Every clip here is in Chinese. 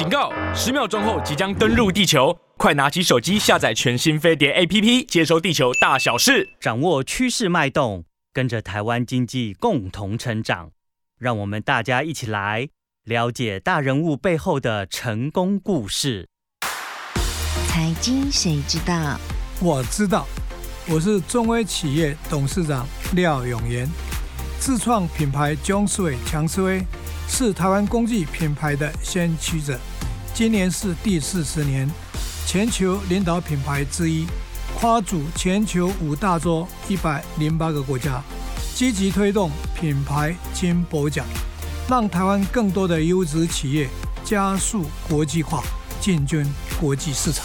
警告！十秒钟后即将登陆地球，快拿起手机下载全新飞碟 APP，接收地球大小事，掌握趋势脉动，跟着台湾经济共同成长。让我们大家一起来了解大人物背后的成功故事。财经谁知道？我知道，我是中威企业董事长廖永岩，自创品牌 Jonesway 强思威。是台湾工具品牌的先驱者，今年是第四十年，全球领导品牌之一，跨足全球五大洲一百零八个国家，积极推动品牌金箔奖，让台湾更多的优质企业加速国际化，进军国际市场。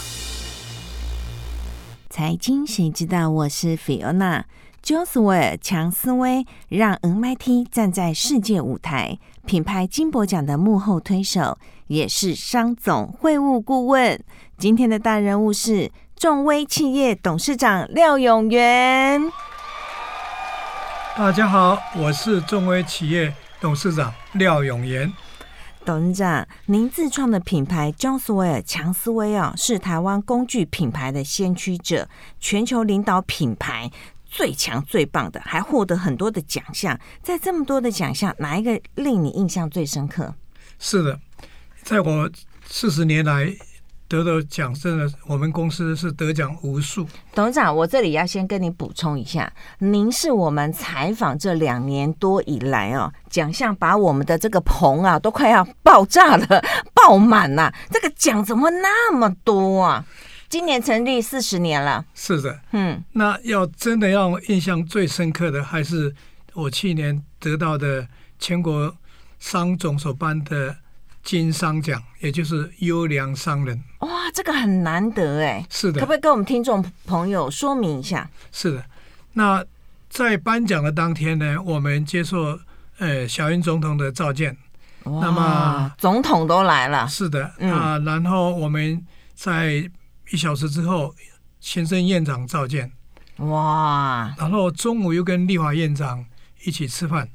财经谁知道？我是 Fiona。Jonesway 强思威让 MIT 站在世界舞台，品牌金箔奖的幕后推手，也是商总会务顾问。今天的大人物是众威企业董事长廖永元。大家好，我是众威企业董事长廖永元。董事长，您自创的品牌 Jonesway 强思威啊，是台湾工具品牌的先驱者，全球领导品牌。最强最棒的，还获得很多的奖项。在这么多的奖项，哪一个令你印象最深刻？是的，在我四十年来得到奖，真的，我们公司是得奖无数。董事长，我这里要先跟你补充一下，您是我们采访这两年多以来哦，奖项把我们的这个棚啊都快要爆炸了，爆满了。这个奖怎么那么多啊？今年成立四十年了，是的，嗯，那要真的让我印象最深刻的，还是我去年得到的全国商总所颁的金商奖，也就是优良商人。哇，这个很难得哎，是的，可不可以跟我们听众朋友说明一下？是的，那在颁奖的当天呢，我们接受呃小英总统的召见，哇，那么总统都来了，是的，嗯、啊，然后我们在。一小时之后，先生院长召见，哇！然后中午又跟立法院长一起吃饭，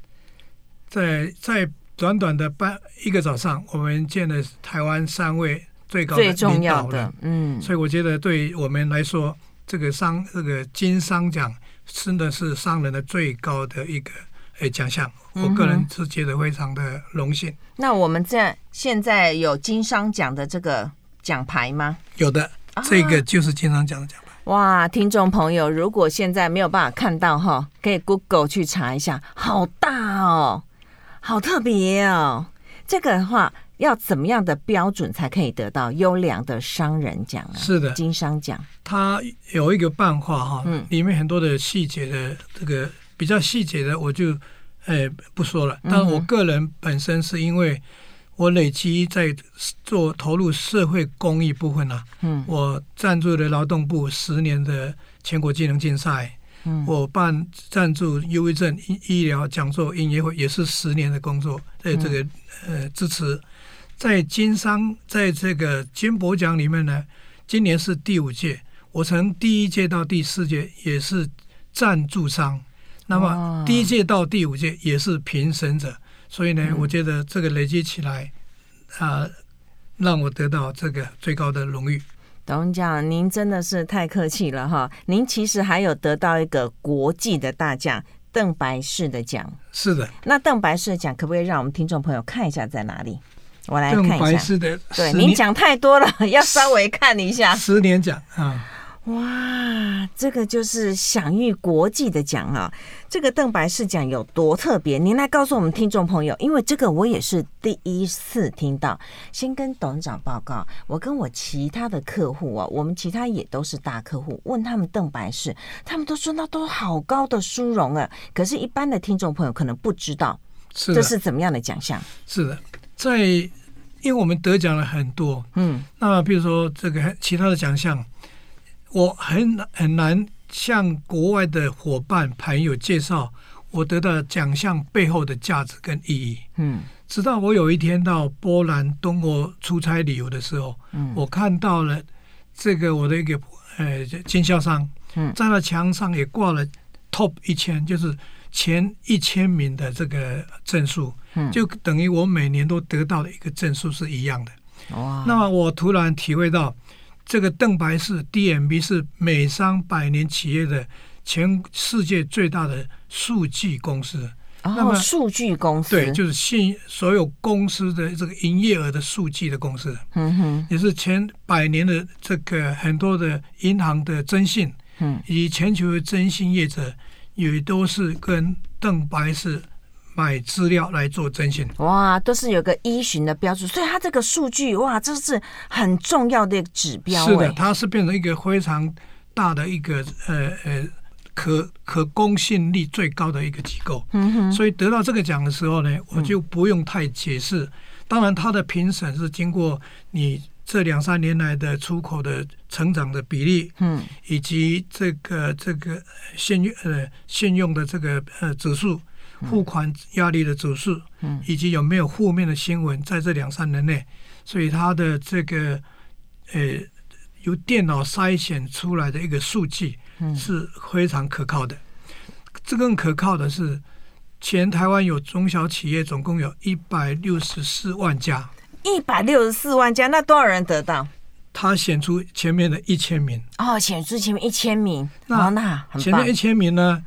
在在短短的半一个早上，我们见了台湾三位最高的领导人，最重要的，嗯，所以我觉得对我们来说，这个商这个金商奖真的是商人的最高的一个诶奖项，我个人是觉得非常的荣幸。那我们在现在有金商奖的这个奖牌吗？有的。这个就是金商奖的奖牌。哇，听众朋友，如果现在没有办法看到哈，可以 Google 去查一下，好大哦，好特别哦。这个的话，要怎么样的标准才可以得到优良的商人奖啊？是的，金商奖。它有一个办法哈，嗯，里面很多的细节的这个比较细节的，我就呃不说了。但我个人本身是因为。我累积在做投入社会公益部分呢、啊，嗯，我赞助了劳动部十年的全国技能竞赛，嗯，我办赞助忧郁症医医疗讲座音乐会也是十年的工作，在这个呃支持，在金商在这个金博奖里面呢，今年是第五届，我从第一届到第四届也是赞助商，那么第一届到第五届也是评审者。所以呢，我觉得这个累积起来，啊、呃，让我得到这个最高的荣誉。董事长，您真的是太客气了哈！您其实还有得到一个国际的大奖——邓白氏的奖。是的。那邓白氏的奖可不可以让我们听众朋友看一下在哪里？我来看一下。邓白氏的，对，您讲太多了，要稍微看一下。十年奖啊。哇，这个就是享誉国际的奖啊！这个邓白氏奖有多特别？您来告诉我们听众朋友，因为这个我也是第一次听到。先跟董事长报告，我跟我其他的客户啊，我们其他也都是大客户，问他们邓白氏，他们都说那都好高的殊荣啊。可是，一般的听众朋友可能不知道，这是怎么样的奖项？是的，在因为我们得奖了很多，嗯，那比如说这个其他的奖项。我很很难向国外的伙伴朋友介绍我得到奖项背后的价值跟意义。嗯，直到我有一天到波兰东欧出差旅游的时候，嗯，我看到了这个我的一个呃经销商，嗯，在那墙上也挂了 Top 一千，就是前一千名的这个证书，嗯，就等于我每年都得到的一个证书是一样的。哇！那么我突然体会到，这个邓白氏 DMB 是美商百年企业的全世界最大的数据公司。哦、那么数据公司对，就是信所有公司的这个营业额的数据的公司。嗯哼，也是前百年的这个很多的银行的征信，嗯，以及全球的征信业者也都是跟邓白氏。买资料来做征信，哇，都是有个依循的标准，所以它这个数据，哇，这是很重要的指标。是的，它是变成一个非常大的一个呃呃可可公信力最高的一个机构。嗯哼，所以得到这个奖的时候呢，我就不用太解释。嗯、当然，它的评审是经过你这两三年来的出口的成长的比例，嗯，以及这个这个信用呃信用的这个呃指数。付款压力的指数，以及有没有负面的新闻，在这两三年内，所以它的这个呃由电脑筛选出来的一个数据是非常可靠的。这更可靠的是，全台湾有中小企业总共有一百六十四万家，一百六十四万家，那多少人得到？他选出前面的一千名哦，选出前面一千名，那那前面一千名呢？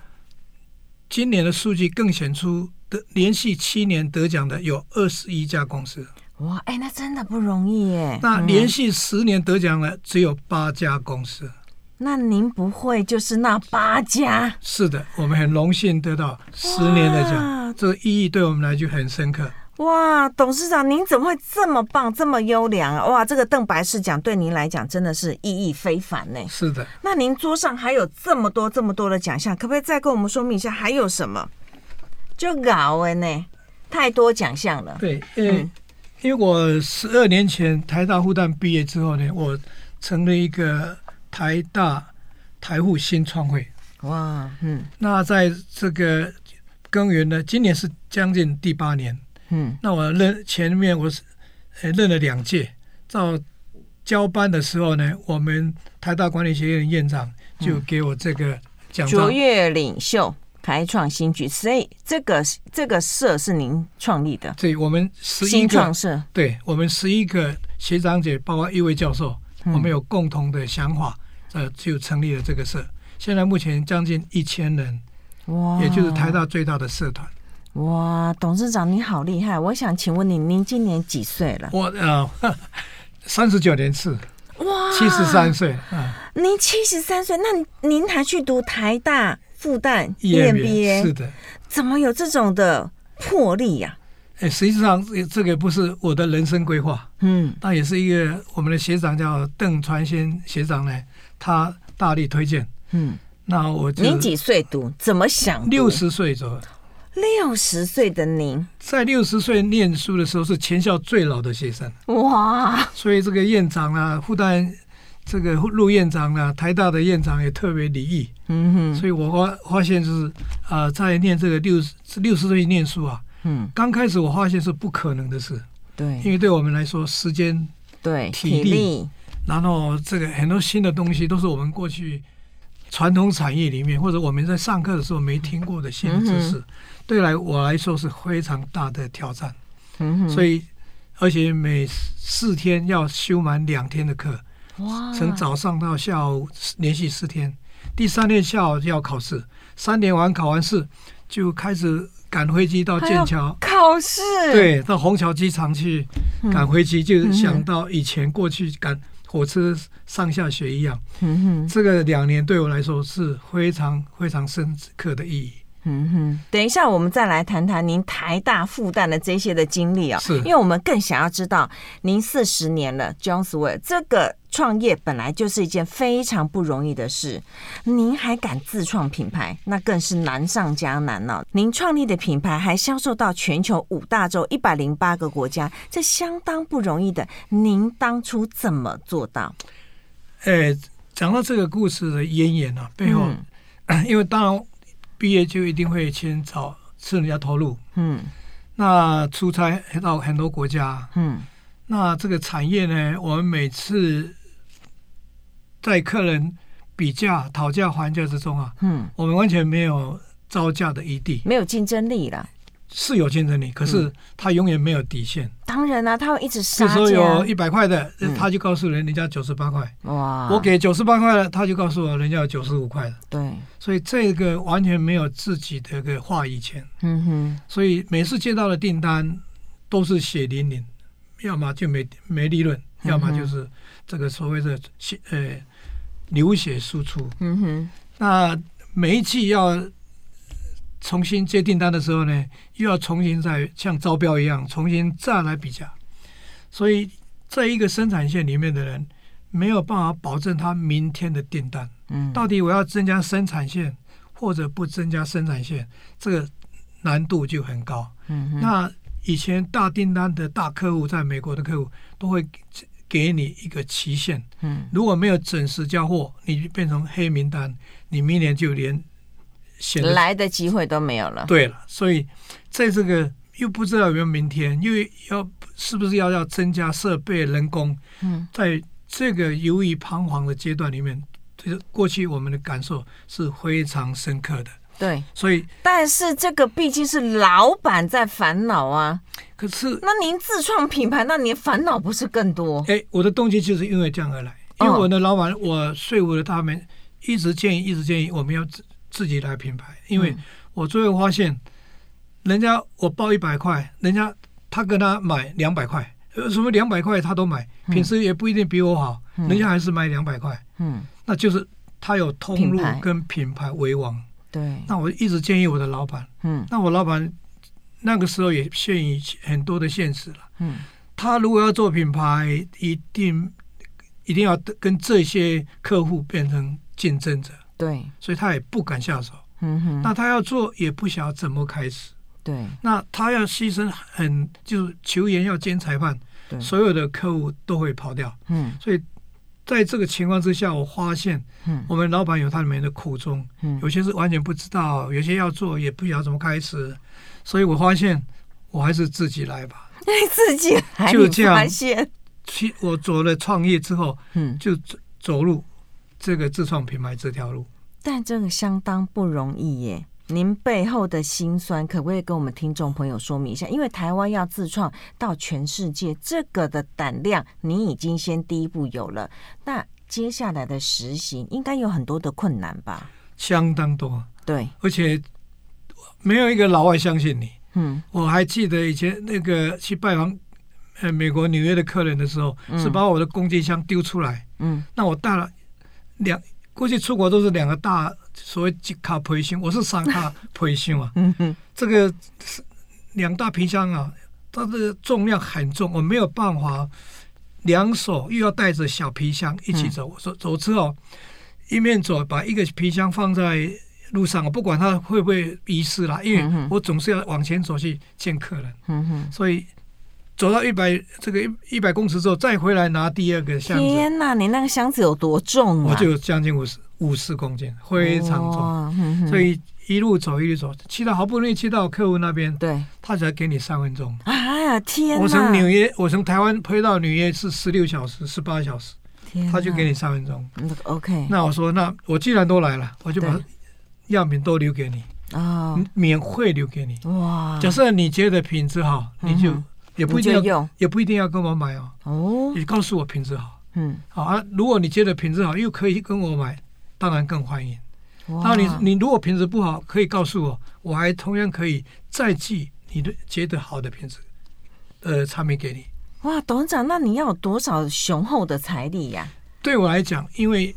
今年的数据更显出，得连续七年得奖的有二十一家公司。哇，哎，那真的不容易耶。那连续十年得奖的只有八家公司。那您不会就是那八家？是的，我们很荣幸得到十年的奖，这个意义对我们来就很深刻。哇，董事长，您怎么会这么棒，这么优良啊？哇，这个邓白氏奖对您来讲真的是意义非凡呢。是的。那您桌上还有这么多、这么多的奖项，可不可以再跟我们说明一下还有什么？就搞哎呢，太多奖项了。对，因为、嗯、因为我十二年前台大复旦毕业之后呢，我成立一个台大台护新创会。哇，嗯。那在这个耕耘呢，今年是将近第八年。嗯，那我任前面我是呃任了两届，到交班的时候呢，我们台大管理学院院长就给我这个奖章。卓越领袖开创新局，所以这个这个社是您创立的？对，我们十一个社，对我们十一个学长姐，包括一位教授，嗯、我们有共同的想法，呃，就成立了这个社。现在目前将近一千人，哇，也就是台大最大的社团。哇，董事长你好厉害！我想请问你，您今年几岁了？我呃，三十九年次，哇，七十三岁。嗯，您七十三岁，那您还去读台大、复旦 EMBA？是的，怎么有这种的魄力呀？哎，实际上这个不是我的人生规划，嗯，那也是一个我们的学长叫邓传先学长呢，他大力推荐，嗯，那我您几岁读？怎么想？六十岁左右。六十岁的您，在六十岁念书的时候是全校最老的学生。哇！所以这个院长啊，复旦这个陆院长啊，台大的院长也特别礼遇。嗯哼，所以我发发现就是啊、呃，在念这个六十六十岁念书啊，嗯，刚开始我发现是不可能的事，对，因为对我们来说，时间对体力，体力。然后这个很多新的东西都是我们过去传统产业里面或者我们在上课的时候没听过的新知识。嗯对来我来说是非常大的挑战，嗯、所以而且每四天要修满两天的课，哇！从早上到下午连续四天，第三天下午就要考试，三点完考完试就开始赶飞机到剑桥。考试，对，到虹桥机场去赶飞机，嗯、就想到以前过去赶火车上下学一样，嗯、哼。这个两年对我来说是非常非常深刻的意义。嗯哼，等一下，我们再来谈谈您台大、复旦的这些的经历啊、哦，是，因为我们更想要知道，您四十年了，Johnswell 这个创业本来就是一件非常不容易的事，您还敢自创品牌，那更是难上加难了、哦。您创立的品牌还销售到全球五大洲一百零八个国家，这相当不容易的。您当初怎么做到？哎，讲到这个故事的渊源啊，背后，嗯、因为当然。毕业就一定会先找私人家投入，嗯，那出差到很多国家，嗯，那这个产业呢，我们每次在客人比价、讨价还价之中啊，嗯，我们完全没有招架的余地，没有竞争力了。是有竞争力，可是他永远没有底线。当然啦、啊，他会一直杀价。这时候有一百块的，他就告诉人人家九十八块。哇！我给九十八块了，他就告诉我人家有九十五块的。对。所以这个完全没有自己的一个话语权。嗯哼。所以每次接到的订单都是血淋淋，要么就没没利润，要么就是这个所谓的血呃流血输出。嗯哼。那每一季要。重新接订单的时候呢，又要重新再像招标一样重新再来比价，所以在一个生产线里面的人没有办法保证他明天的订单。嗯，到底我要增加生产线或者不增加生产线，这个难度就很高。嗯哼，那以前大订单的大客户，在美国的客户都会给你一个期限。嗯，如果没有准时交货，你就变成黑名单，你明年就连。来的机会都没有了。对了，所以在这个又不知道有没有明天，又要是不是要要增加设备、人工？嗯，在这个犹豫彷徨的阶段里面，就是过去我们的感受是非常深刻的。对，所以但是这个毕竟是老板在烦恼啊。可是，那您自创品牌，那您烦恼不是更多？哎，我的动机就是因为这样而来，因为我的老板，哦、我说服了他们，一直建议，一直建议我们要。自自己来品牌，因为我最后发现，人家我报一百块，人家他跟他买两百块，什么两百块他都买，品质也不一定比我好，人家还是买两百块，嗯，那就是他有通路跟品牌为王，对。那我一直建议我的老板，嗯，那我老板那个时候也陷于很多的现实了，嗯，他如果要做品牌，一定一定要跟这些客户变成竞争者。对，所以他也不敢下手。嗯哼，那他要做也不晓得怎么开始。对，那他要牺牲很，就是球员要兼裁判，对，所有的客户都会跑掉。嗯，所以在这个情况之下，我发现，嗯，我们老板有他里面的苦衷，嗯，有些是完全不知道，有些要做也不晓得怎么开始，所以我发现我还是自己来吧。自己来，就这样。去，我做了创业之后，嗯，就走走路。这个自创品牌这条路，但这个相当不容易耶。您背后的辛酸，可不可以跟我们听众朋友说明一下？因为台湾要自创到全世界，这个的胆量，你已经先第一步有了。那接下来的实行，应该有很多的困难吧？相当多，对，而且没有一个老外相信你。嗯，我还记得以前那个去拜访呃美国纽约的客人的时候，嗯、是把我的工具箱丢出来。嗯，那我带了。两过去出国都是两个大所谓几卡皮箱，我是三卡皮箱啊。嗯哼，这个是两大皮箱啊，它的重量很重，我没有办法两手又要带着小皮箱一起走。我说、嗯、走之后一面走，把一个皮箱放在路上，我不管他会不会遗失啦，因为我总是要往前走去见客人。嗯哼，所以。走到一百这个一一百公尺之后，再回来拿第二个箱子。天哪，你那个箱子有多重啊？我就将近五十五十公斤，非常重。哦、所以一路走一路走，骑到好不容易骑到客户那边，对，他才给你三分钟。哎呀天哪！我从纽约，我从台湾飞到纽约是十六小时，十八小时，他就给你三分钟。OK。那我说，那我既然都来了，我就把样品都留给你啊，哦、免费留给你。哇！假设你觉得品质好，你就。嗯也不一定要用，也不一定要跟我买哦。哦，你告诉我品质好，嗯，好啊。如果你觉得品质好，又可以跟我买，当然更欢迎。哇，那你你如果品质不好，可以告诉我，我还同样可以再寄你的觉得好的品质，呃，产品给你。哇，董事长，那你要有多少雄厚的财力呀？对我来讲，因为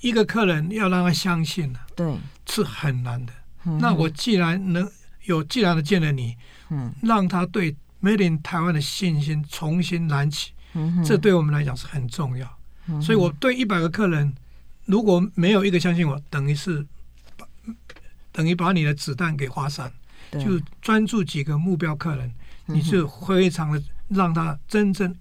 一个客人要让他相信呢，对，是很难的。那我既然能有，既然的见了你，嗯，让他对。Made in 台湾的信心重新燃起，嗯、这对我们来讲是很重要。嗯、所以我对一百个客人，如果没有一个相信我，等于是把等于把你的子弹给划散。就专注几个目标客人，嗯、你就非常的让他真正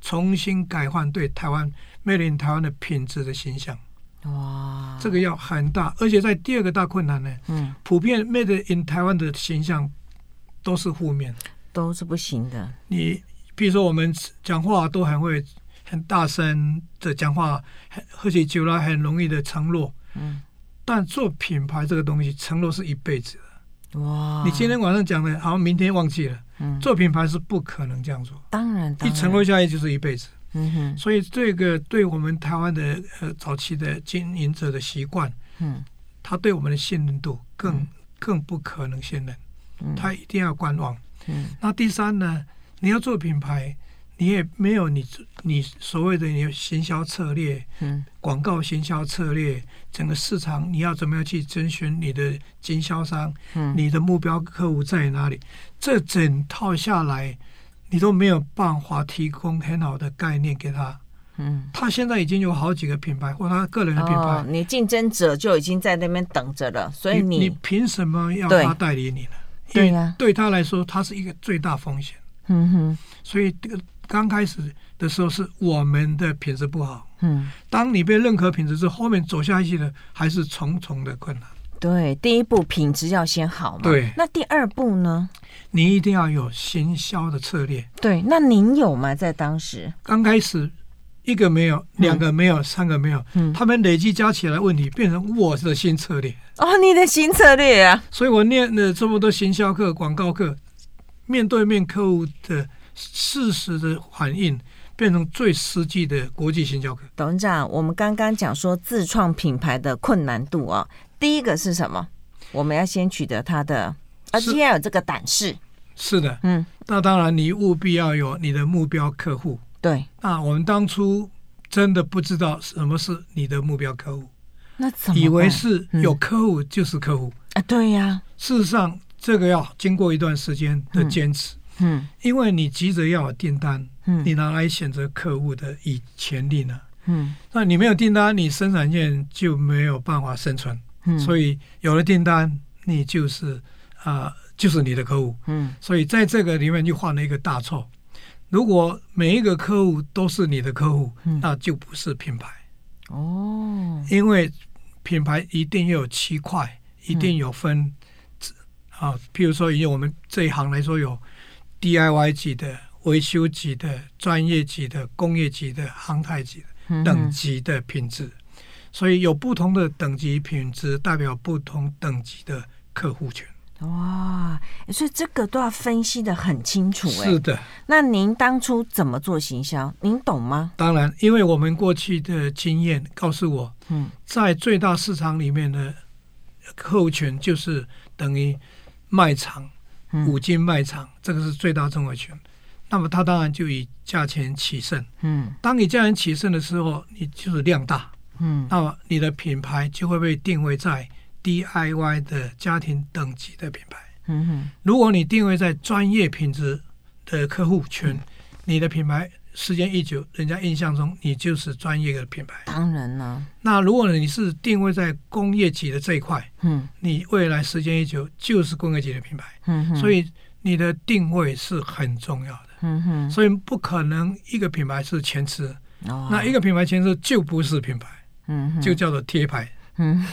重新改换对台湾 Made in 台湾的品质的形象。哇，这个要很大，而且在第二个大困难呢，嗯，普遍 Made in 台湾的形象都是负面。都是不行的。你比如说，我们讲话都很会很大声的讲话，喝起酒来很容易的承诺。嗯。但做品牌这个东西，承诺是一辈子的。哇！你今天晚上讲的，好，明天忘记了。嗯，做品牌是不可能这样做。当然，当然一承诺下来就是一辈子。嗯哼。所以这个对我们台湾的呃早期的经营者的习惯，嗯，他对我们的信任度更、嗯、更不可能信任。嗯。他一定要观望。嗯。那第三呢？你要做品牌。你也没有你你所谓的你行销策略，嗯，广告行销策略，整个市场你要怎么样去征询你的经销商，嗯，你的目标客户在哪里？这整套下来，你都没有办法提供很好的概念给他，嗯，他现在已经有好几个品牌或他个人的品牌，哦，你竞争者就已经在那边等着了，所以你你凭什么要他代理你呢？对呀，对他来说，他是一个最大风险，嗯哼，所以这个。刚开始的时候是我们的品质不好，嗯，当你被认可品质之后，后面走下去的还是重重的困难。对，第一步品质要先好嘛。对，那第二步呢？你一定要有行销的策略。对，那您有吗？在当时刚开始，一个没有，两个没有，嗯、三个没有，嗯，他们累计加起来问题变成我的新策略。哦，你的新策略啊！所以我念了这么多行销课、广告课，面对面客户的。事实的反应变成最实际的国际行销课。董事长，我们刚刚讲说自创品牌的困难度啊，第一个是什么？我们要先取得他的，而且要有这个胆识。是的，嗯，那当然你务必要有你的目标客户。对，那我们当初真的不知道什么是你的目标客户，那怎么以为是有客户就是客户啊？对呀，事实上这个要经过一段时间的坚持。嗯，因为你急着要有订单，嗯，你拿来选择客户的以潜力呢？嗯，那你没有订单，你生产线就没有办法生存。嗯，所以有了订单，你就是啊、呃，就是你的客户。嗯，所以在这个里面就犯了一个大错。如果每一个客户都是你的客户，嗯，那就不是品牌。哦，因为品牌一定要有七块，一定有分、嗯、啊。譬如说以我们这一行来说有。DIY 级的、维修级的、专业级的、工业级的、航太级的等级的品质，所以有不同的等级品质，代表不同等级的客户群。哇，所以这个都要分析的很清楚。哎，是的。那您当初怎么做行销？您懂吗？当然，因为我们过去的经验告诉我，嗯，在最大市场里面的客户群就是等于卖场。五金卖场，这个是最大综合群，那么它当然就以价钱取胜。嗯，当你价钱取胜的时候，你就是量大。嗯，那么你的品牌就会被定位在 DIY 的家庭等级的品牌。嗯哼，如果你定位在专业品质的客户群，你的品牌。时间一久，人家印象中你就是专业的品牌。当然了。那如果你是定位在工业级的这一块，嗯，你未来时间一久就是工业级的品牌。嗯哼。所以你的定位是很重要的。嗯哼。所以不可能一个品牌是前吃。哦。那一个品牌前吃就不是品牌。嗯。就叫做贴牌。嗯。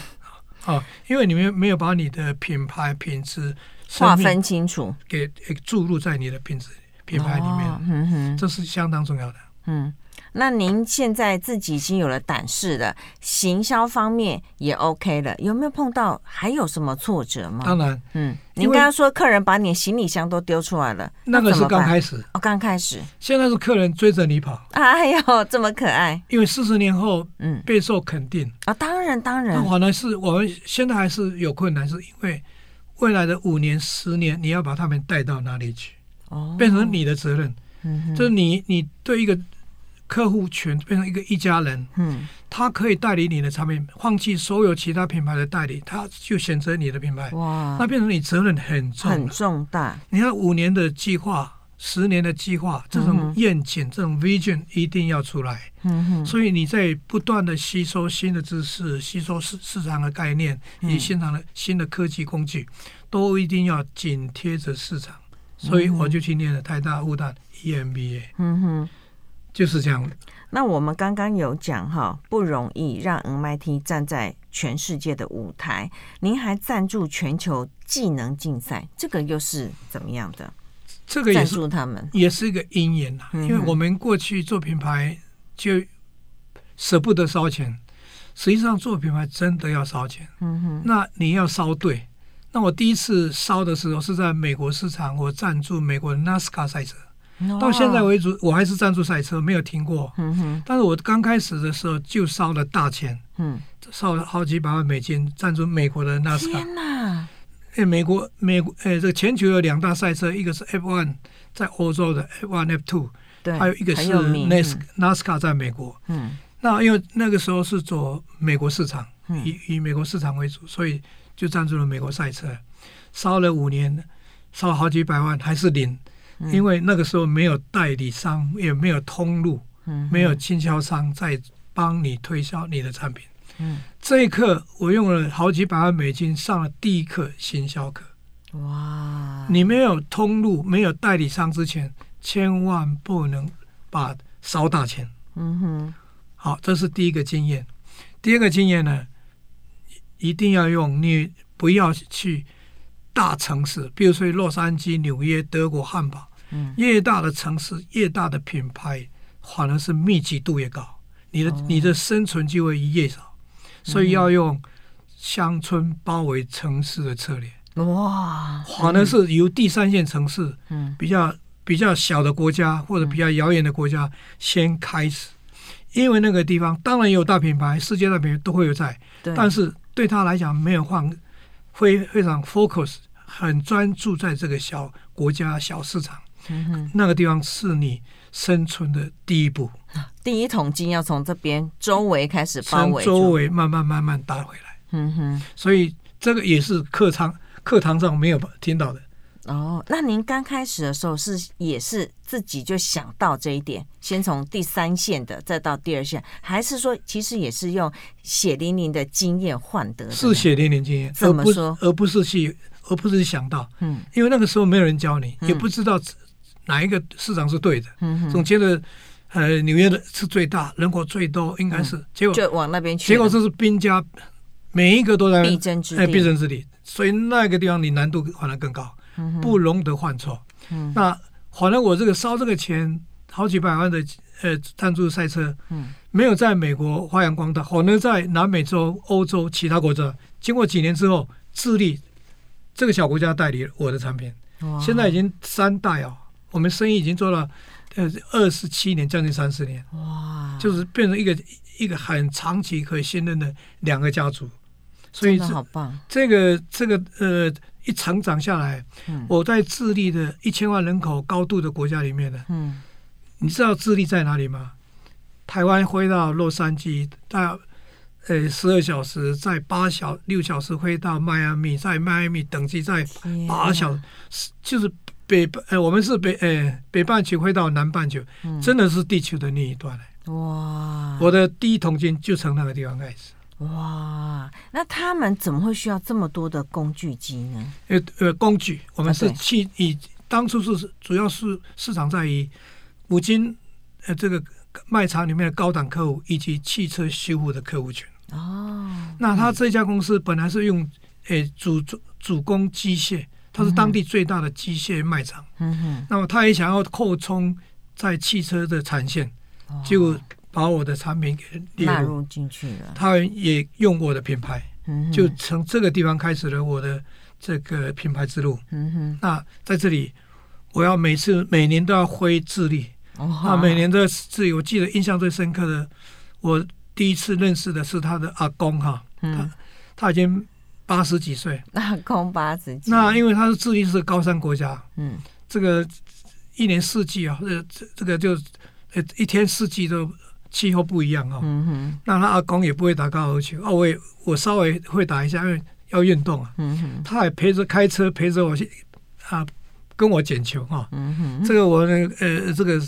好，因为你们没有把你的品牌品质划分清楚，给注入在你的品质。品牌里面，嗯哼，这是相当重要的。嗯，那您现在自己已经有了胆识了，行销方面也 OK 了，有没有碰到还有什么挫折吗？当然，嗯，您刚刚说客人把你行李箱都丢出来了，那个是刚开始，哦，刚开始，现在是客人追着你跑，哎呦，这么可爱，因为四十年后，嗯，备受肯定啊，当然当然，那反而是我们现在还是有困难，是因为未来的五年、十年，你要把他们带到哪里去？哦，变成你的责任，嗯，就是你，你对一个客户群变成一个一家人，嗯，他可以代理你的产品，放弃所有其他品牌的代理，他就选择你的品牌，哇，那变成你责任很重，很重大。你看五年的计划，十年的计划，这种愿景，这种 vision 一定要出来，嗯哼，所以你在不断的吸收新的知识，吸收市市场的概念，以及现场的新的科技工具，都一定要紧贴着市场。所以我就去念了台大、复旦 EMBA，嗯哼，就是这样。那我们刚刚有讲哈，不容易让 MIT 站在全世界的舞台。您还赞助全球技能竞赛，这个又是怎么样的？这个也是他们，也是一个因缘呐。因为我们过去做品牌就舍不得烧钱，实际上做品牌真的要烧钱。嗯哼，那你要烧对。那我第一次烧的时候是在美国市场，我赞助美国的 NASCAR 赛车。到现在为止，我还是赞助赛车，没有停过。嗯哼。但是我刚开始的时候就烧了大钱，嗯，烧了好几百万美金，赞助美国的 NASCAR。天哪！哎，美国，美国，哎，这个全球有两大赛车，一个是 F1 在欧洲的 F1、F2，对，还有一个是 NASCAR 在美国。嗯。那因为那个时候是走美国市场，以以美国市场为主，所以就赞助了美国赛车，烧了五年，烧了好几百万，还是零。因为那个时候没有代理商，也没有通路，嗯、没有经销商在帮你推销你的产品。嗯、这一课我用了好几百万美金上了第一课行销课。哇！你没有通路，没有代理商之前，千万不能把烧大钱。嗯哼。好，这是第一个经验。第二个经验呢，一定要用你不要去。大城市，比如说洛杉矶、纽约、德国、汉堡，嗯，越大的城市，越大的品牌，反而是密集度越高，你的、哦、你的生存机会越少，所以要用乡村包围城市的策略。哇，反而是由第三线城市，嗯，比较比较小的国家或者比较遥远的国家先开始，因为那个地方当然有大品牌，世界大品牌都会有在，对，但是对他来讲没有放，非非常 focus。很专注在这个小国家、小市场，嗯、那个地方是你生存的第一步。第一桶金要从这边周围开始包围，从周围慢慢慢慢打回来。嗯哼，所以这个也是课堂课堂上没有听到的。哦，那您刚开始的时候是也是自己就想到这一点，先从第三线的再到第二线，还是说其实也是用血淋淋的经验换得的？是血淋淋经验，怎么说？而不是去。而不是想到，嗯，因为那个时候没有人教你，嗯、也不知道哪一个市场是对的，嗯，总觉得，呃，纽约的是最大，人口最多，应该是，嗯、结果就往那边去，结果这是兵家，每一个都在必争之地，哎，必争之地，所以那个地方你难度反而更高，嗯、不容得犯错。嗯、那反而我这个烧这个钱，好几百万的呃赞助赛车，嗯，没有在美国发扬光大，反而在南美洲、欧洲其他国家，经过几年之后，智利。这个小国家代理我的产品，现在已经三代哦，我们生意已经做了呃二十七年，将近三十年，哇，就是变成一个一个很长期可以信任的两个家族，所以好棒。这个这个呃一成长下来，嗯、我在智利的一千万人口高度的国家里面呢，嗯，你知道智利在哪里吗？台湾飞到洛杉矶到。呃，十二小时，在八小六小时飞到迈阿密，在迈阿密等机在八小时就是北呃，我们是北呃北半球飞到南半球，嗯、真的是地球的另一端哇！我的第一桶金就从那个地方开始。哇！那他们怎么会需要这么多的工具机呢？呃呃，工具，我们是汽、啊、以当初是主要是市场在于五金呃这个卖场里面的高档客户以及汽车修复的客户群。哦，那他这家公司本来是用诶主主主攻机械，它是当地最大的机械卖场。嗯哼，那么他也想要扩充在汽车的产线，就把我的产品给纳入进去了。他也用我的品牌，就从这个地方开始了我的这个品牌之路。嗯哼，那在这里，我要每次每年都要挥智利。哦，那每年的智利，我记得印象最深刻的我。第一次认识的是他的阿公哈，嗯、他他已经八十几岁，阿公八十几。那因为他是智利是高山国家，嗯，这个一年四季啊，这这个就呃一天四季都气候不一样啊。嗯哼，那他阿公也不会打高尔夫球，哦，我也我稍微会打一下，因为要运动啊。嗯哼，他还陪着开车陪着我去啊，跟我捡球啊。嗯哼，这个我那个呃这个。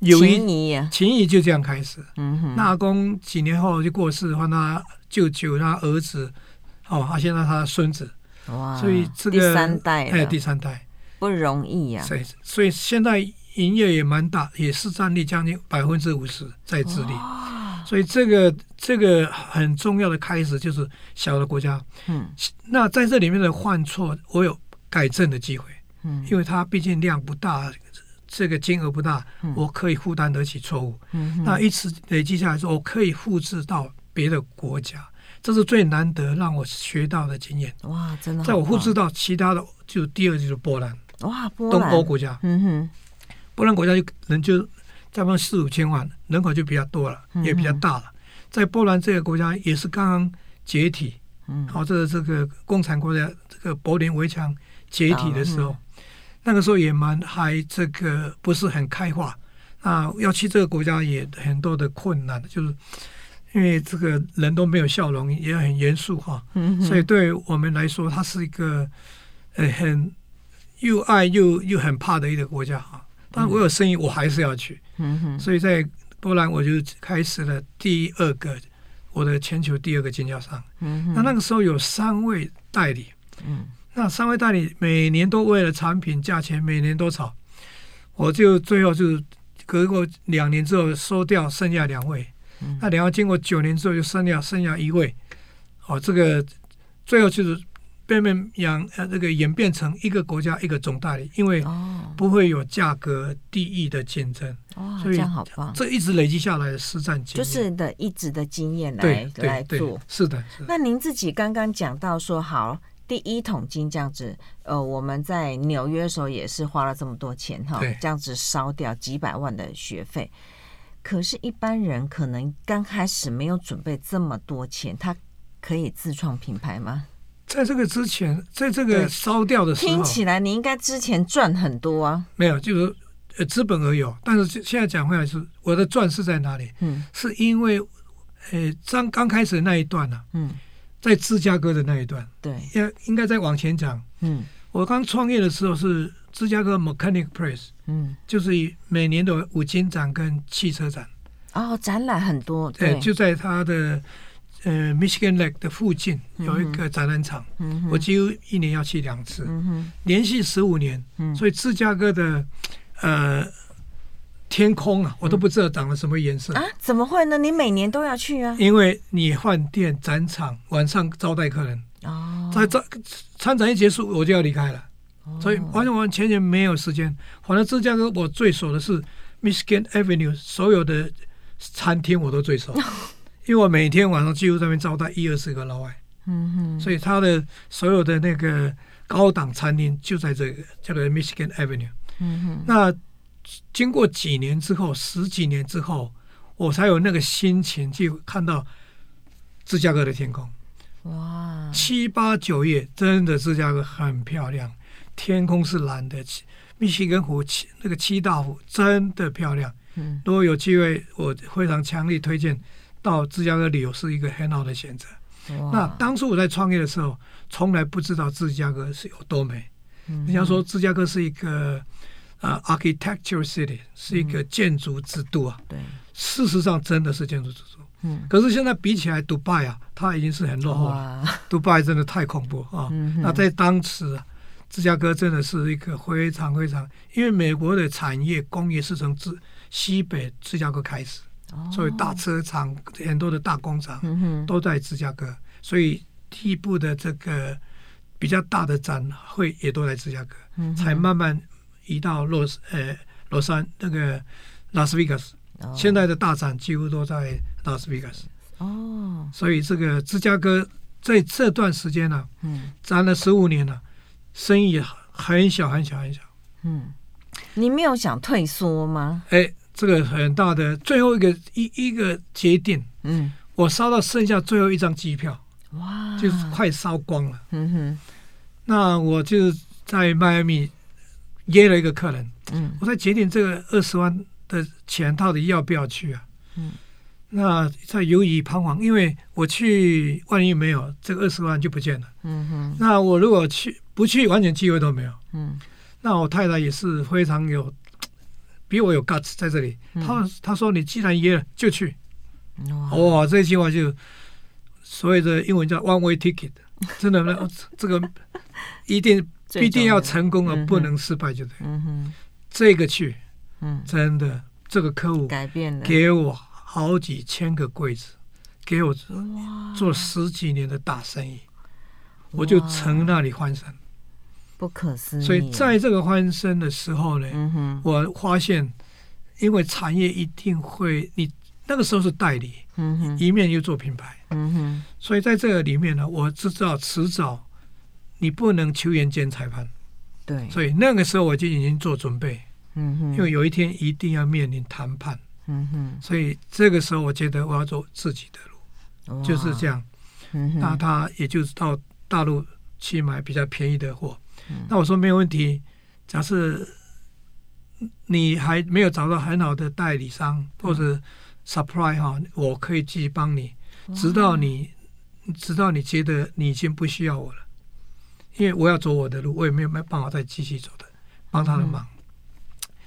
友谊，情谊就这样开始。嗯哼，那阿公几年后就过世，换他舅舅，他儿子，哦，他现在他孙子。哇，所以这个第三代，哎，第三代不容易呀。所以，所以现在营业也蛮大，也是占力将近百分之五十在智利。哇，所以这个这个很重要的开始就是小的国家。嗯，那在这里面的犯错，我有改正的机会。嗯，因为它毕竟量不大。这个金额不大，我可以负担得起错误。嗯、那一次累积下来之后，我可以复制到别的国家。这是最难得让我学到的经验。哇，真的！在我复制到其他的，就第二就是波兰。哇，波兰，东欧国家。嗯哼，波兰国家就人就差不多四五千万，人口就比较多了，也比较大了。嗯、在波兰这个国家也是刚刚解体，嗯，好，这个这个共产国家，这个柏林围墙解体的时候，嗯、那个时候也蛮还这个不是很开化。啊，要去这个国家也很多的困难，就是因为这个人都没有笑容，也很严肃哈。嗯、哼所以对我们来说，它是一个呃很又爱又又很怕的一个国家哈。但我有生意，我还是要去。嗯、哼所以在波兰，我就开始了第二个我的全球第二个经销商。嗯、哼那那个时候有三位代理。嗯、那三位代理每年都为了产品价钱每年都吵，我就最后就是。隔过两年之后收掉，剩下两位。嗯、那两位经过九年之后就剩下剩下一位。哦，这个最后就是变变养呃，这个演变成一个国家一个总代理，因为不会有价格低溢的竞争。哦，这样好棒。这一直累积下来的实战经验，就是的一直的经验来对来做。是的，是的。那您自己刚刚讲到说好。第一桶金这样子，呃，我们在纽约的时候也是花了这么多钱哈，这样子烧掉几百万的学费。可是，一般人可能刚开始没有准备这么多钱，他可以自创品牌吗？在这个之前，在这个烧掉的时候，听起来你应该之前赚很多啊。没有，就是呃资本而有。但是现在讲回来是，我的赚是在哪里？嗯，是因为呃刚刚开始的那一段呢、啊，嗯。在芝加哥的那一段，对，应应该再往前讲。嗯，我刚创业的时候是芝加哥 Mechanic Place，嗯，就是每年的五金展跟汽车展。哦，展览很多。对，就在它的呃 Michigan Lake 的附近有一个展览场，嗯哼，我几乎一年要去两次，嗯哼，连续十五年，嗯，所以芝加哥的呃。天空啊，我都不知道长了什么颜色、嗯、啊？怎么会呢？你每年都要去啊？因为你换店、展场，晚上招待客人哦。在这参展一结束，我就要离开了，哦、所以完全完全没有时间。反正芝加哥我最熟的是 Michigan Avenue，所有的餐厅我都最熟，因为我每天晚上几乎在那边招待一二十个老外。嗯哼。所以他的所有的那个高档餐厅就在这个叫做 Michigan Avenue。嗯哼。那。经过几年之后，十几年之后，我才有那个心情去看到芝加哥的天空。哇！七八九月，真的芝加哥很漂亮，天空是蓝的，密西根湖七那个七大湖真的漂亮。嗯，如果有机会，我非常强力推荐到芝加哥旅游，是一个很好的选择。哇那当初我在创业的时候，从来不知道芝加哥是有多美。嗯哼，人家说芝加哥是一个。啊、uh,，architecture city 是一个建筑之都啊。对，事实上真的是建筑之都。嗯，可是现在比起来，杜拜啊，它已经是很落后了。杜拜真的太恐怖啊！嗯、那在当时啊，芝加哥真的是一个非常非常，因为美国的产业工业是从芝西北芝加哥开始，哦、所以大车厂很多的大工厂都在芝加哥，嗯、所以第一部的这个比较大的展会也都在芝加哥，嗯、才慢慢。移到洛斯呃洛杉那个拉斯维加斯，现在的大展几乎都在拉斯维加斯。哦，所以这个芝加哥在这段时间呢、啊，嗯，展了十五年了，生意很小很小很小。嗯，你没有想退缩吗？哎，这个很大的最后一个一一个节点，嗯，我烧到剩下最后一张机票，哇，就是快烧光了。嗯哼，那我就在迈阿密。约了一个客人，嗯，我在决定这个二十万的钱到底要不要去啊？嗯，那在犹豫彷徨，因为我去，万一没有这个二十万就不见了。嗯哼，那我如果去不去，完全机会都没有。嗯，那我太太也是非常有，比我有 guts 在这里。她她说，你既然约了就去。哇，这句话就所谓的英文叫 one way ticket，真的，这个一定。必定要成功而不能失败，就对。嗯哼，这个去，嗯，真的，这个客户改变了，给我好几千个柜子，给我做十几年的大生意，我就从那里翻身，不可思议。所以在这个翻身的时候呢，我发现，因为产业一定会，你那个时候是代理，嗯哼，一面又做品牌，嗯哼，所以在这个里面呢，我知道迟早你不能球员兼裁判，对，所以那个时候我就已经做准备，嗯哼，因为有一天一定要面临谈判，嗯哼，所以这个时候我觉得我要走自己的路，就是这样，嗯哼，那他也就是到大陆去买比较便宜的货，那我说没有问题，假设你还没有找到很好的代理商或者。supply 哈，我可以继续帮你，直到你，直到你觉得你已经不需要我了，因为我要走我的路，我也没有没办法再继续走的，帮他的忙，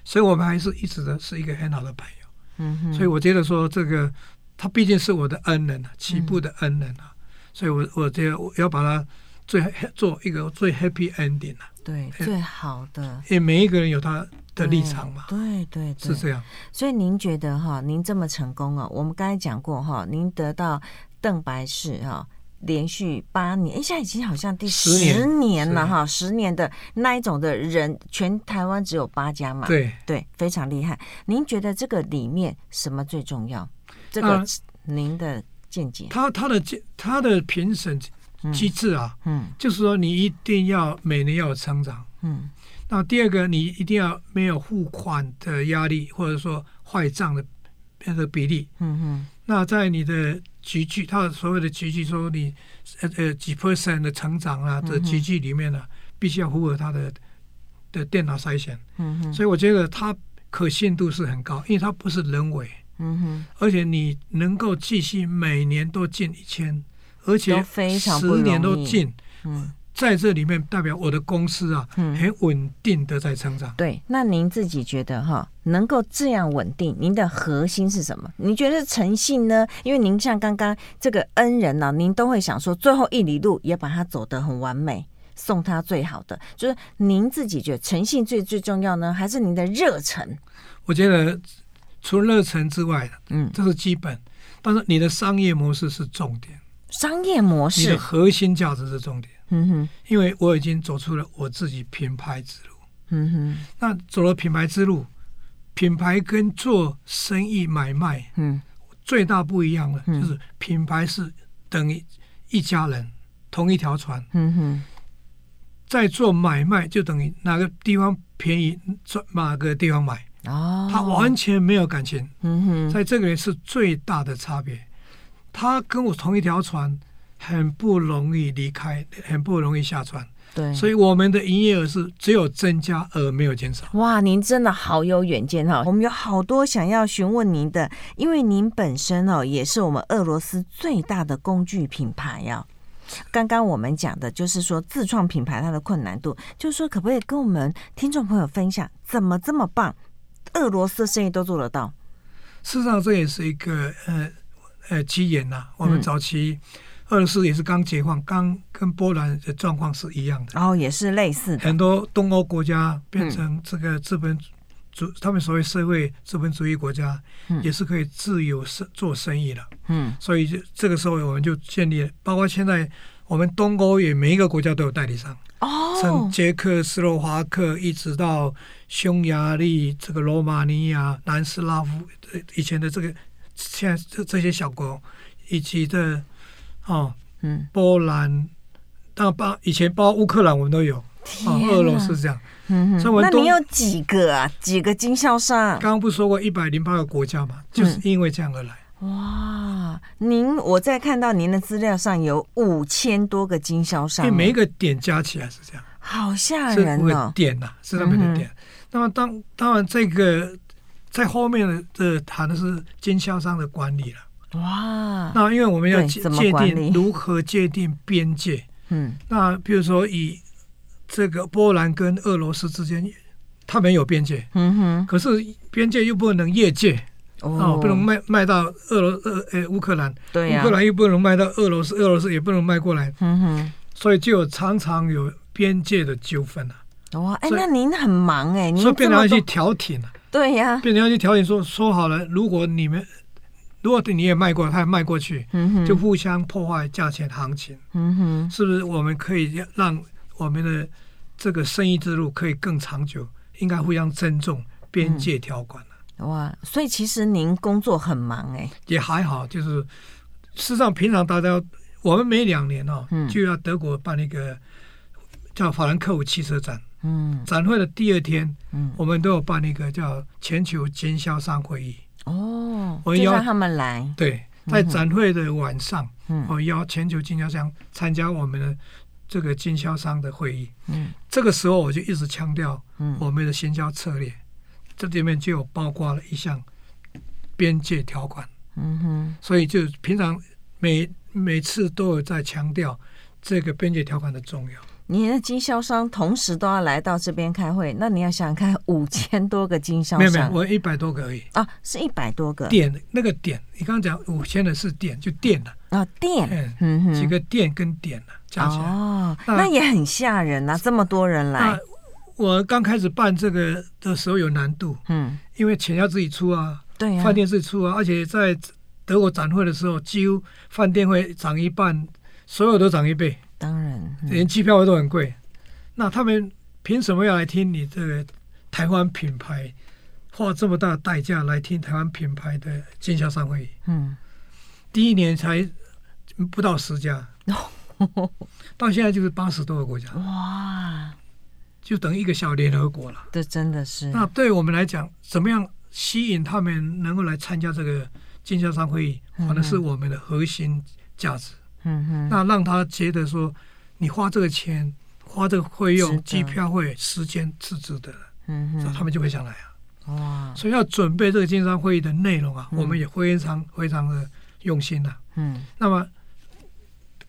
所以我们还是一直的是一个很好的朋友。嗯哼，所以我觉得说这个他毕竟是我的恩人啊，起步的恩人啊，所以我我觉得我要把他最做一个最 happy ending 啊，对，最好的，因为每一个人有他。的立场嘛，对对对，是这样。所以您觉得哈，您这么成功啊？我们刚才讲过哈，您得到邓白氏哈连续八年，哎，现在已经好像第十年了哈，十年的那一种的人，全台湾只有八家嘛，对对，非常厉害。您觉得这个里面什么最重要？这个您的见解？他他的他的评审机制啊，嗯，就是说你一定要每年要有成长，嗯。那第二个，你一定要没有付款的压力，或者说坏账的那个比例。嗯哼。那在你的级距，他所谓的级距，说你呃呃几 percent 的成长啊，这级距里面呢，必须要符合他的的电脑筛选。嗯哼。所以我觉得它可信度是很高，因为它不是人为。嗯哼。而且你能够继续每年都进一千，而且十年都进。嗯。在这里面代表我的公司啊，很稳定的在成长。嗯。对，那您自己觉得哈，能够这样稳定，您的核心是什么？你觉得是诚信呢？因为您像刚刚这个恩人呢，啊，您都会想说，最后一里路也把它走得很完美，送他最好的。就是您自己觉得诚信最最重要呢，还是您的热忱？我觉得除了热忱之外，嗯，这是基本，但是你的商业模式是重点。商业模式，你的核心价值是重点。嗯哼，因为我已经走出了我自己品牌之路。嗯哼，那走了品牌之路，品牌跟做生意买卖，嗯，最大不一样的就是品牌是等于一家人，同一条船。嗯哼，在做买卖就等于哪个地方便宜，做哪个地方买。哦，他完全没有感情。嗯哼，在这个也是最大的差别。他跟我同一条船。很不容易离开，很不容易下船。对，所以我们的营业额是只有增加而没有减少。哇，您真的好有远见哈！我们有好多想要询问您的，因为您本身哦也是我们俄罗斯最大的工具品牌呀。刚刚我们讲的就是说自创品牌它的困难度，就是说可不可以跟我们听众朋友分享，怎么这么棒？俄罗斯生意都做得到？事实上，这也是一个呃呃机缘呐。我们早期。俄罗斯也是刚解放，刚跟波兰的状况是一样的，然后、哦、也是类似的。很多东欧国家变成这个资本主，嗯、他们所谓社会资本主义国家，也是可以自由生做生意的。嗯，所以就这个时候我们就建立了，包括现在我们东欧也每一个国家都有代理商。哦，从捷克斯洛伐克一直到匈牙利、这个罗马尼亚、南斯拉夫，以前的这个现在这这些小国以及的。哦，嗯，波兰，但包以前包乌克兰我们都有，啊，俄罗斯这样，嗯哼，那你有几个啊？几个经销商？刚刚不是说过一百零八个国家嘛？就是因为这样而来。哇，您我在看到您的资料上有五千多个经销商，因为每一个点加起来是这样，好吓人哦！点呐，是他们的点。那么当当然这个在后面的谈的是经销商的管理了。哇，那因为我们要界定如何界定边界，嗯，那比如说以这个波兰跟俄罗斯之间，它没有边界，嗯哼，可是边界又不能越界，哦，不能卖卖到俄罗呃呃乌克兰，对呀，乌克兰又不能卖到俄罗斯，俄罗斯也不能卖过来，嗯哼，所以就有常常有边界的纠纷啊。哇，哎，那您很忙哎，您所以变成要去调停了，对呀，变成要去调停，说说好了，如果你们。如果你也卖过，他也卖过去，嗯、就互相破坏价钱行情，嗯、哼。是不是？我们可以让我们的这个生意之路可以更长久，应该互相尊重边界条款、啊。哇，所以其实您工作很忙哎，也还好，就是事实上平常大家我们每两年哦，嗯、就要德国办一个叫法兰克福汽车展，嗯，展会的第二天，嗯，我们都有办一个叫全球经销商会议，哦，我邀他们来，对，在展会的晚上，嗯，我邀全球经销商参加我们的这个经销商的会议，嗯，这个时候我就一直强调，嗯，我们的行销策略。这里面就有包括了一项边界条款，嗯哼，所以就平常每每次都有在强调这个边界条款的重要。你的经销商同时都要来到这边开会，那你要想想看，五千多个经销商，没有没有，我一百多个而已。啊，是一百多个。店，那个点，你刚刚讲五千的是店，就店了啊，店，嗯哼，几个店跟点了加起来，哦，那也很吓人啊，这么多人来。我刚开始办这个的时候有难度，嗯，因为钱要自己出啊，对啊，饭店自己出啊，而且在德国展会的时候，几乎饭店会涨一半，所有都涨一倍，当然，嗯、连机票费都很贵。那他们凭什么要来听你这个台湾品牌花这么大的代价来听台湾品牌的经销商会议？嗯，第一年才不到十家，到现在就是八十多个国家，哇。就等于一个小联合国了。这真的是。那对我们来讲，怎么样吸引他们能够来参加这个经销商会议，可能是我们的核心价值。嗯哼。那让他觉得说，你花这个钱，花这个费用，机票费、时间是值得的。嗯哼。他们就会想来啊。哇。所以要准备这个经销商会议的内容啊，我们也非常非常的用心的。嗯。那么，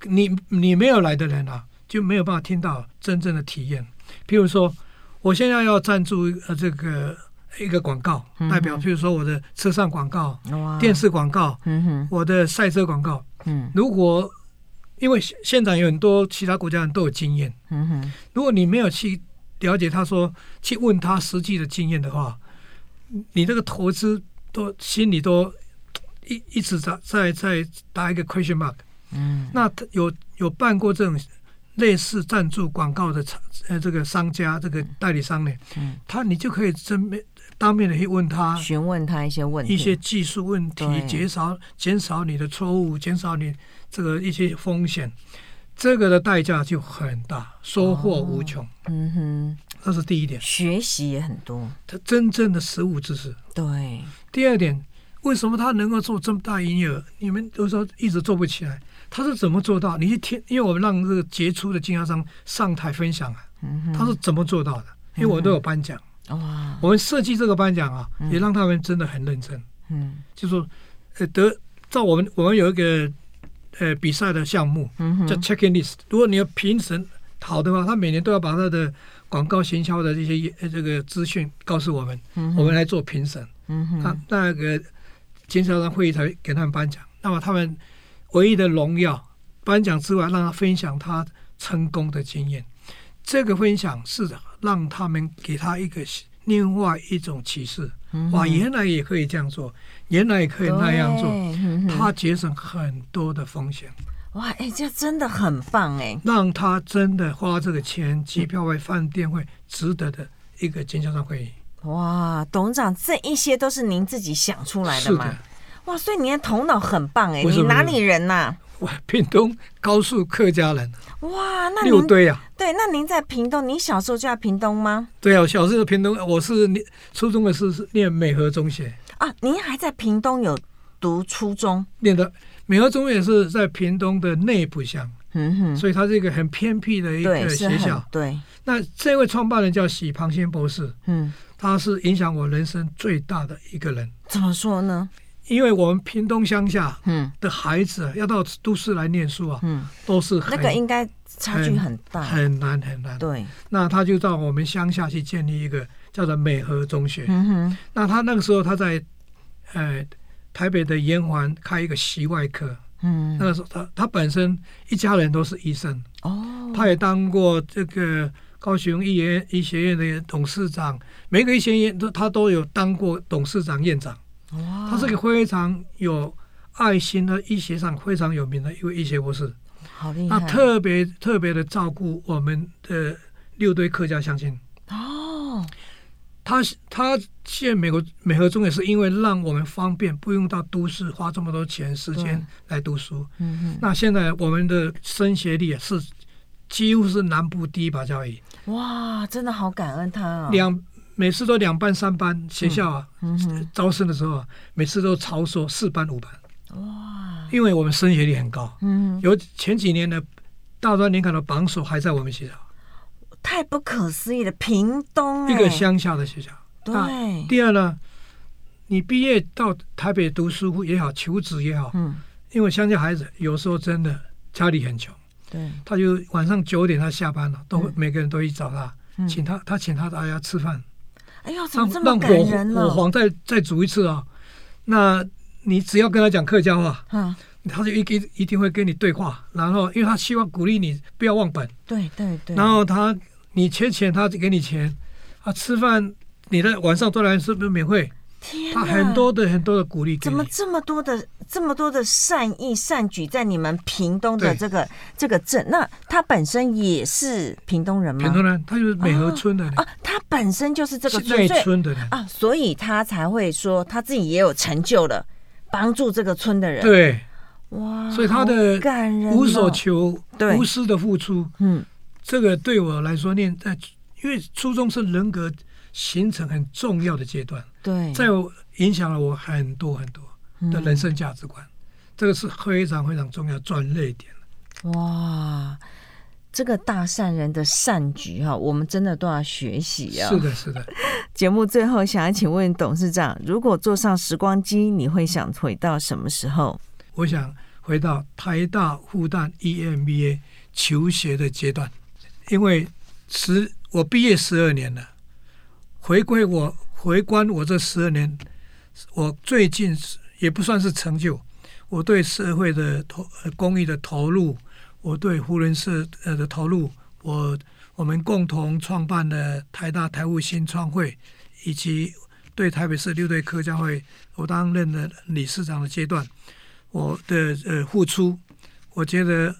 你你没有来的人啊，就没有办法听到真正的体验。譬如说，我现在要赞助呃这个一个广告，代表譬如说我的车上广告、电视广告、我的赛车广告。嗯如果因为现场有很多其他国家人都有经验，嗯哼。如果你没有去了解他说，去问他实际的经验的话，你这个投资都心里都一一直在在在打一个 question mark。嗯，那有有办过这种。类似赞助广告的呃这个商家这个代理商呢，嗯，他你就可以正面当面的去问他，询问他一些问题，一些技术问题，减少减少你的错误，减少你这个一些风险，这个的代价就很大，收获无穷。嗯哼，这是第一点，学习也很多，他真正的实物知识。对，第二点，为什么他能够做这么大营业额？你们都说一直做不起来。他是怎么做到？你一听，因为我们让这个杰出的经销商上台分享啊，他是怎么做到的？因为我们都有颁奖，哇，我们设计这个颁奖啊，也让他们真的很认真，嗯，就说，呃，得照我们我们有一个呃比赛的项目，叫 checking list。如果你要评审好的话，他每年都要把他的广告行销的这些这个资讯告诉我们，我们来做评审，那那个经销商会议才给他们颁奖。那么他们。唯一的荣耀，颁奖之外，让他分享他成功的经验。这个分享是让他们给他一个另外一种启示。哇，原来也可以这样做，原来也可以那样做，嗯、他节省很多的风险。哇，哎，这真的很棒哎！让他真的花这个钱，机票费、饭店费，值得的一个经销商会议。哇，董事长，这一些都是您自己想出来的吗？哇，所以你的头脑很棒哎！你哪里人呐？我屏东高速客家人。哇，那六堆啊？对，那您在屏东，您小时候就在屏东吗？对啊，我小时候屏东，我是念初中的是是念美和中学啊。您还在屏东有读初中？念的美和中学是在屏东的内部乡，嗯哼，所以它是一个很偏僻的一个学校。对，那这位创办人叫许庞先博士，嗯，他是影响我人生最大的一个人。怎么说呢？因为我们屏东乡下的孩子要到都市来念书啊，嗯，都是那个应该差距很大，很难很难。对，那他就到我们乡下去建立一个叫做美和中学。嗯哼，那他那个时候他在呃台北的延环开一个习外科。嗯，那个时候他他本身一家人都是医生。哦，他也当过这个高雄医院医学院的董事长，每个医学院都他都有当过董事长、院长。哇他是个非常有爱心的医学上非常有名的一位医学博士，好厉害！他特别特别的照顾我们的六堆客家乡亲。哦，他他现在美国美和中也是因为让我们方便，不用到都市花这么多钱时间来读书。嗯嗯。那现在我们的升学率是几乎是南部第一把交椅。哇，真的好感恩他啊！两每次都两班三班学校啊，招生的时候啊，每次都超说四班五班。哇！因为我们升学率很高。嗯。有前几年的大专联考的榜首还在我们学校。太不可思议了！屏东一个乡下的学校。对。第二呢，你毕业到台北读书也好，求职也好，嗯，因为乡下孩子有时候真的家里很穷，对，他就晚上九点他下班了，都每个人都去找他，请他，他请他大家吃饭。哎呦，怎么这么感人了？火黄再再煮一次啊！那你只要跟他讲客家话，嗯，他就一一一定会跟你对话，然后因为他希望鼓励你不要忘本，对对对，然后他。你缺钱，他就给你钱，啊，吃饭，你的晚上都来是不是免费？天，他很多的很多的鼓励，怎么这么多的这么多的善意善举在你们屏东的这个这个镇？那他本身也是屏东人吗？屏东人，他就是美和村的啊，他本身就是这个村村的人啊，所以他才会说他自己也有成就了，帮助这个村的人。对，哇，所以他的感人，无所求，对，无私的付出，嗯。这个对我来说，念在，因为初中是人格形成很重要的阶段，对，在我影响了我很多很多的人生价值观，嗯、这个是非常非常重要转捩点。哇，这个大善人的善举哈，我们真的都要学习啊！是的，是的。节目最后想要请问董事长，如果坐上时光机，你会想回到什么时候？我想回到台大复旦 EMBA 求学的阶段。因为十我毕业十二年了，回归我回观我这十二年，我最近也不算是成就，我对社会的投公益的投入，我对扶轮社呃的投入，我我们共同创办的台大台务新创会，以及对台北市六队客家会，我担任的理事长的阶段，我的呃付出，我觉得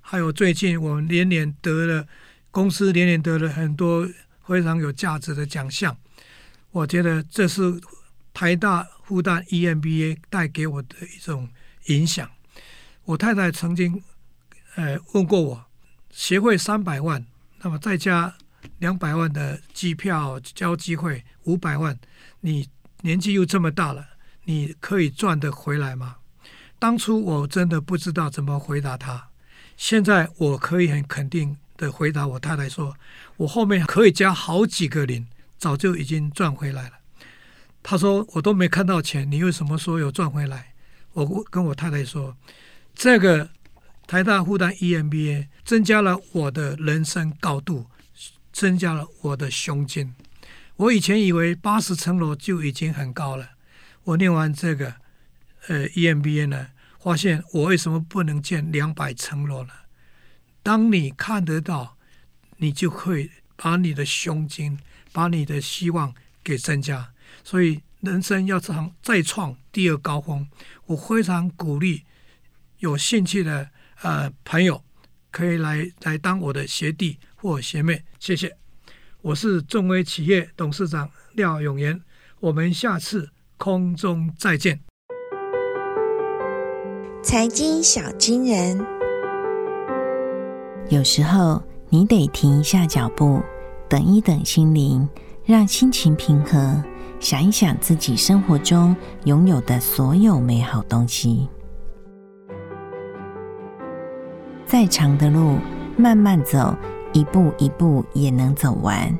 还有最近我们连连得了。公司连连得了很多非常有价值的奖项，我觉得这是台大复旦 EMBA 带给我的一种影响。我太太曾经呃问过我，学费三百万，那么再加两百万的机票交机会五百万，你年纪又这么大了，你可以赚得回来吗？当初我真的不知道怎么回答他，现在我可以很肯定。的回答，我太太说：“我后面可以加好几个零，早就已经赚回来了。”他说：“我都没看到钱，你为什么说有赚回来？”我跟我太太说：“这个台大复旦 EMBA 增加了我的人生高度，增加了我的胸襟。我以前以为八十层楼就已经很高了，我念完这个呃 EMBA 呢，发现我为什么不能建两百层楼呢？”当你看得到，你就会把你的胸襟、把你的希望给增加。所以，人生要创再创第二高峰，我非常鼓励有兴趣的呃朋友可以来来当我的学弟或学妹。谢谢，我是众威企业董事长廖永言。我们下次空中再见。财经小金人。有时候你得停一下脚步，等一等心灵，让心情平和，想一想自己生活中拥有的所有美好东西。再长的路，慢慢走，一步一步也能走完；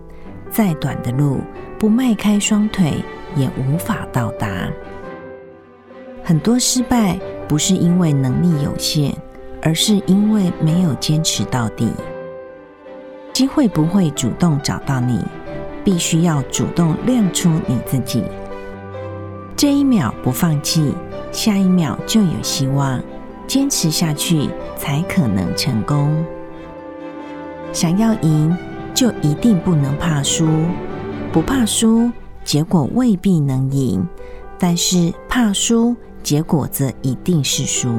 再短的路，不迈开双腿也无法到达。很多失败不是因为能力有限。而是因为没有坚持到底。机会不会主动找到你，必须要主动亮出你自己。这一秒不放弃，下一秒就有希望。坚持下去，才可能成功。想要赢，就一定不能怕输。不怕输，结果未必能赢；但是怕输，结果则一定是输。